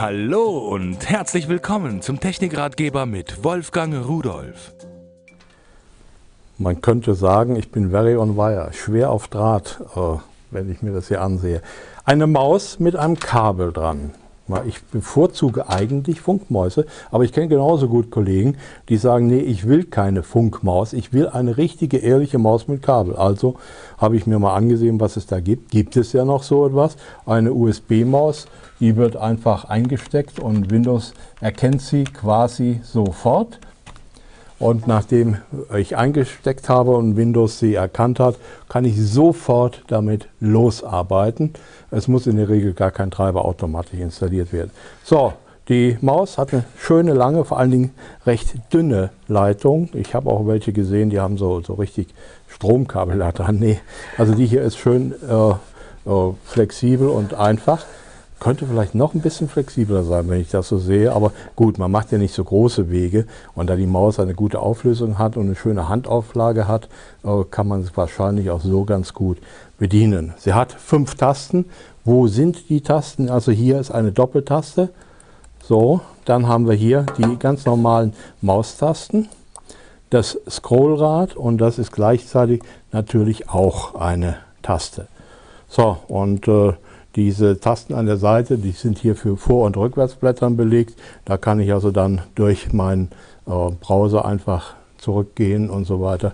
Hallo und herzlich willkommen zum Technikratgeber mit Wolfgang Rudolf. Man könnte sagen, ich bin very on wire, schwer auf Draht, äh, wenn ich mir das hier ansehe. Eine Maus mit einem Kabel dran. Ich bevorzuge eigentlich Funkmäuse, aber ich kenne genauso gut Kollegen, die sagen, nee, ich will keine Funkmaus, ich will eine richtige, ehrliche Maus mit Kabel. Also habe ich mir mal angesehen, was es da gibt. Gibt es ja noch so etwas, eine USB-Maus, die wird einfach eingesteckt und Windows erkennt sie quasi sofort. Und nachdem ich eingesteckt habe und Windows sie erkannt hat, kann ich sofort damit losarbeiten. Es muss in der Regel gar kein Treiber automatisch installiert werden. So, die Maus hat eine schöne, lange, vor allen Dingen recht dünne Leitung. Ich habe auch welche gesehen, die haben so, so richtig Stromkabel da dran. Nee, also die hier ist schön äh, äh, flexibel und einfach. Könnte vielleicht noch ein bisschen flexibler sein, wenn ich das so sehe. Aber gut, man macht ja nicht so große Wege. Und da die Maus eine gute Auflösung hat und eine schöne Handauflage hat, äh, kann man es wahrscheinlich auch so ganz gut bedienen. Sie hat fünf Tasten. Wo sind die Tasten? Also hier ist eine Doppeltaste. So, dann haben wir hier die ganz normalen Maustasten. Das Scrollrad und das ist gleichzeitig natürlich auch eine Taste. So, und äh, diese Tasten an der Seite, die sind hier für Vor- und Rückwärtsblättern belegt. Da kann ich also dann durch meinen äh, Browser einfach zurückgehen und so weiter.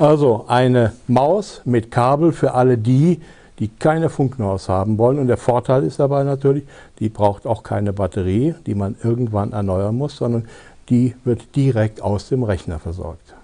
Also eine Maus mit Kabel für alle die, die keine Funkmaus haben wollen. Und der Vorteil ist dabei natürlich, die braucht auch keine Batterie, die man irgendwann erneuern muss, sondern die wird direkt aus dem Rechner versorgt.